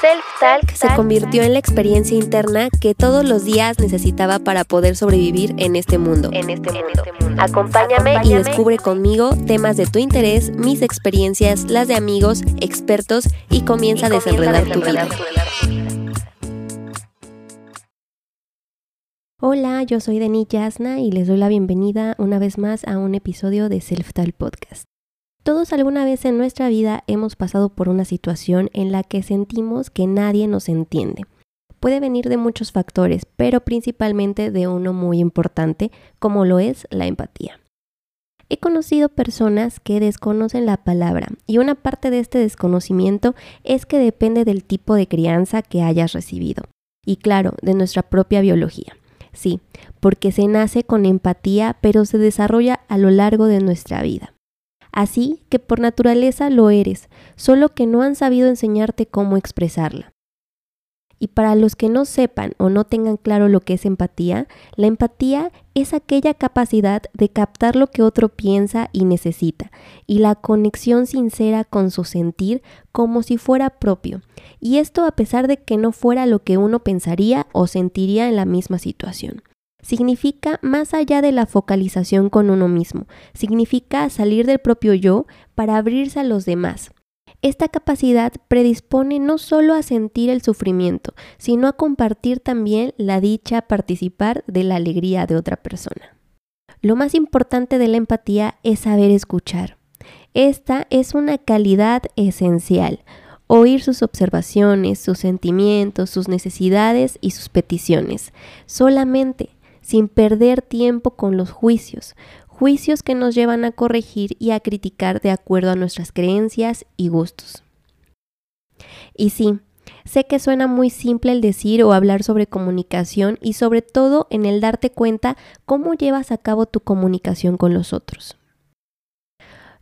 Self-Talk se convirtió en la experiencia interna que todos los días necesitaba para poder sobrevivir en este mundo. En este mundo. Acompáñame y descubre conmigo temas de tu interés, mis experiencias, las de amigos, expertos y comienza a desenredar tu vida. Hola, yo soy Denis Yasna y les doy la bienvenida una vez más a un episodio de Self-Talk Podcast. Todos alguna vez en nuestra vida hemos pasado por una situación en la que sentimos que nadie nos entiende. Puede venir de muchos factores, pero principalmente de uno muy importante, como lo es la empatía. He conocido personas que desconocen la palabra y una parte de este desconocimiento es que depende del tipo de crianza que hayas recibido y claro, de nuestra propia biología. Sí, porque se nace con empatía pero se desarrolla a lo largo de nuestra vida así que por naturaleza lo eres, solo que no han sabido enseñarte cómo expresarla. Y para los que no sepan o no tengan claro lo que es empatía, la empatía es aquella capacidad de captar lo que otro piensa y necesita, y la conexión sincera con su sentir como si fuera propio, y esto a pesar de que no fuera lo que uno pensaría o sentiría en la misma situación significa más allá de la focalización con uno mismo, significa salir del propio yo para abrirse a los demás. Esta capacidad predispone no solo a sentir el sufrimiento, sino a compartir también la dicha, participar de la alegría de otra persona. Lo más importante de la empatía es saber escuchar. Esta es una calidad esencial. Oír sus observaciones, sus sentimientos, sus necesidades y sus peticiones. Solamente sin perder tiempo con los juicios, juicios que nos llevan a corregir y a criticar de acuerdo a nuestras creencias y gustos. Y sí, sé que suena muy simple el decir o hablar sobre comunicación y sobre todo en el darte cuenta cómo llevas a cabo tu comunicación con los otros.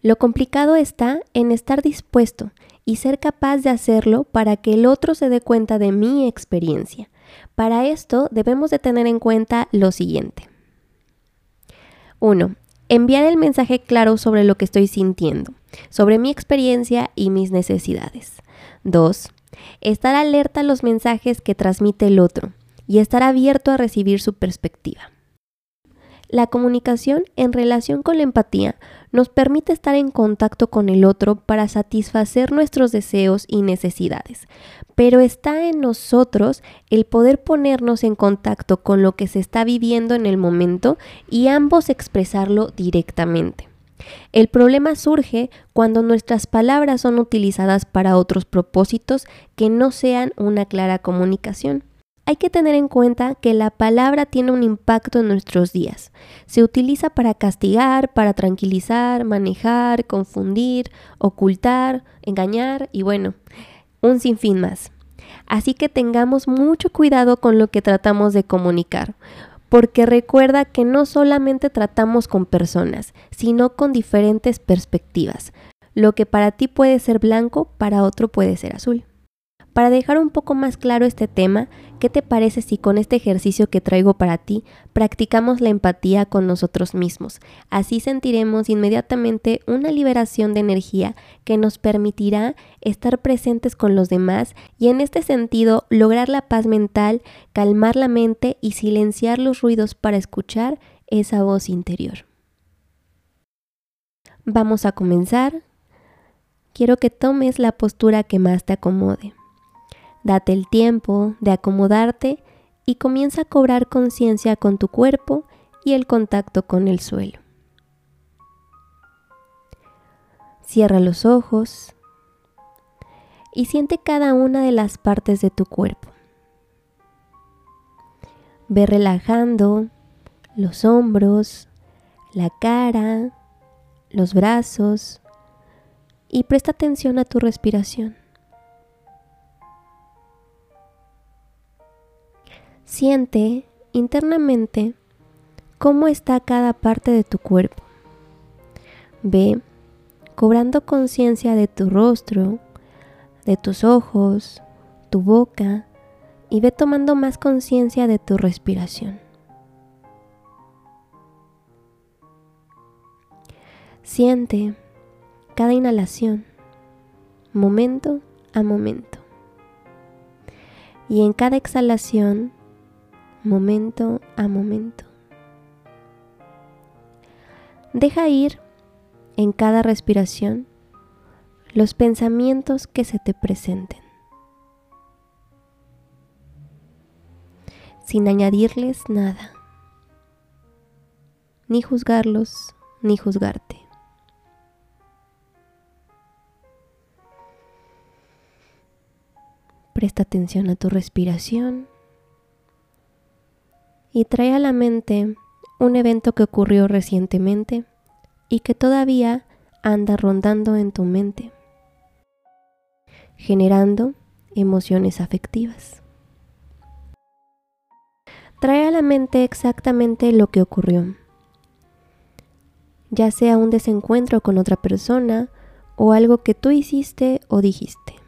Lo complicado está en estar dispuesto y ser capaz de hacerlo para que el otro se dé cuenta de mi experiencia, para esto debemos de tener en cuenta lo siguiente. 1. Enviar el mensaje claro sobre lo que estoy sintiendo, sobre mi experiencia y mis necesidades. 2. Estar alerta a los mensajes que transmite el otro y estar abierto a recibir su perspectiva. La comunicación en relación con la empatía nos permite estar en contacto con el otro para satisfacer nuestros deseos y necesidades, pero está en nosotros el poder ponernos en contacto con lo que se está viviendo en el momento y ambos expresarlo directamente. El problema surge cuando nuestras palabras son utilizadas para otros propósitos que no sean una clara comunicación. Hay que tener en cuenta que la palabra tiene un impacto en nuestros días. Se utiliza para castigar, para tranquilizar, manejar, confundir, ocultar, engañar y bueno, un sinfín más. Así que tengamos mucho cuidado con lo que tratamos de comunicar, porque recuerda que no solamente tratamos con personas, sino con diferentes perspectivas. Lo que para ti puede ser blanco, para otro puede ser azul. Para dejar un poco más claro este tema, ¿qué te parece si con este ejercicio que traigo para ti practicamos la empatía con nosotros mismos? Así sentiremos inmediatamente una liberación de energía que nos permitirá estar presentes con los demás y en este sentido lograr la paz mental, calmar la mente y silenciar los ruidos para escuchar esa voz interior. Vamos a comenzar. Quiero que tomes la postura que más te acomode. Date el tiempo de acomodarte y comienza a cobrar conciencia con tu cuerpo y el contacto con el suelo. Cierra los ojos y siente cada una de las partes de tu cuerpo. Ve relajando los hombros, la cara, los brazos y presta atención a tu respiración. Siente internamente cómo está cada parte de tu cuerpo. Ve cobrando conciencia de tu rostro, de tus ojos, tu boca y ve tomando más conciencia de tu respiración. Siente cada inhalación, momento a momento. y en cada exhalación, momento a momento. Deja ir en cada respiración los pensamientos que se te presenten, sin añadirles nada, ni juzgarlos, ni juzgarte. Presta atención a tu respiración y trae a la mente un evento que ocurrió recientemente y que todavía anda rondando en tu mente, generando emociones afectivas. Trae a la mente exactamente lo que ocurrió, ya sea un desencuentro con otra persona o algo que tú hiciste o dijiste.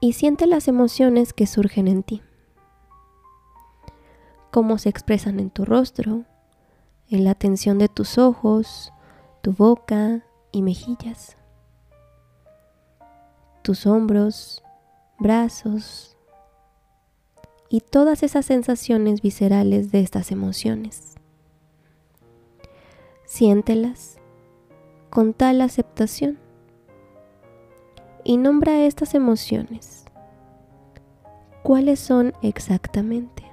Y siente las emociones que surgen en ti, cómo se expresan en tu rostro, en la tensión de tus ojos, tu boca y mejillas, tus hombros, brazos y todas esas sensaciones viscerales de estas emociones. Siéntelas con tal aceptación y nombra estas emociones. ¿Cuáles son exactamente?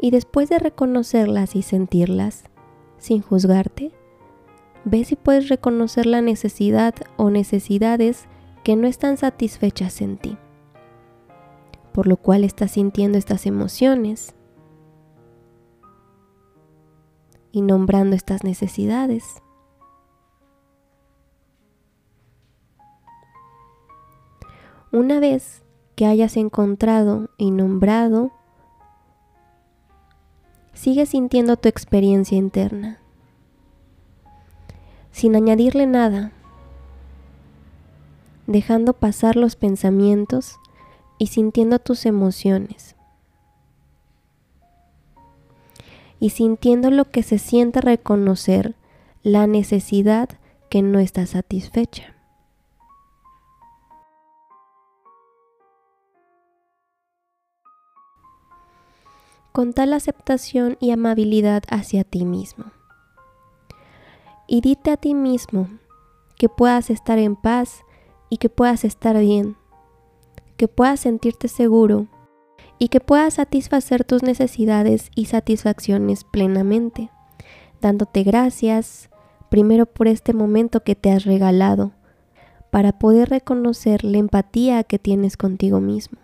Y después de reconocerlas y sentirlas, sin juzgarte, ve si puedes reconocer la necesidad o necesidades que no están satisfechas en ti, por lo cual estás sintiendo estas emociones y nombrando estas necesidades. Una vez que hayas encontrado y nombrado, sigue sintiendo tu experiencia interna, sin añadirle nada, dejando pasar los pensamientos y sintiendo tus emociones. Y sintiendo lo que se siente reconocer la necesidad que no está satisfecha. Con tal aceptación y amabilidad hacia ti mismo. Y dite a ti mismo que puedas estar en paz y que puedas estar bien, que puedas sentirte seguro y que puedas satisfacer tus necesidades y satisfacciones plenamente, dándote gracias primero por este momento que te has regalado, para poder reconocer la empatía que tienes contigo mismo.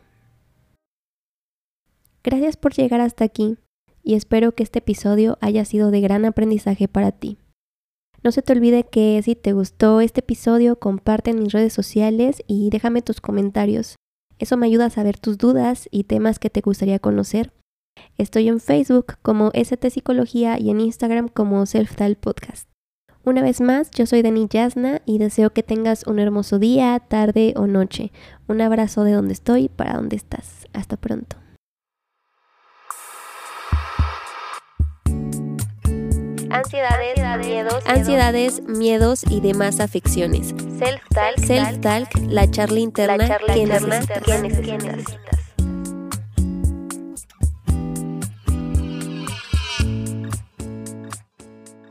Gracias por llegar hasta aquí y espero que este episodio haya sido de gran aprendizaje para ti. No se te olvide que si te gustó este episodio, comparte en mis redes sociales y déjame tus comentarios. Eso me ayuda a saber tus dudas y temas que te gustaría conocer. Estoy en Facebook como ST Psicología y en Instagram como Self Podcast. Una vez más, yo soy Dani Yasna y deseo que tengas un hermoso día, tarde o noche. Un abrazo de donde estoy para donde estás. Hasta pronto. Ansiedades, miedos, ansiedades, miedos y demás afecciones. Self-talk, la charla interna, la charla que interna necesitas. que necesitas.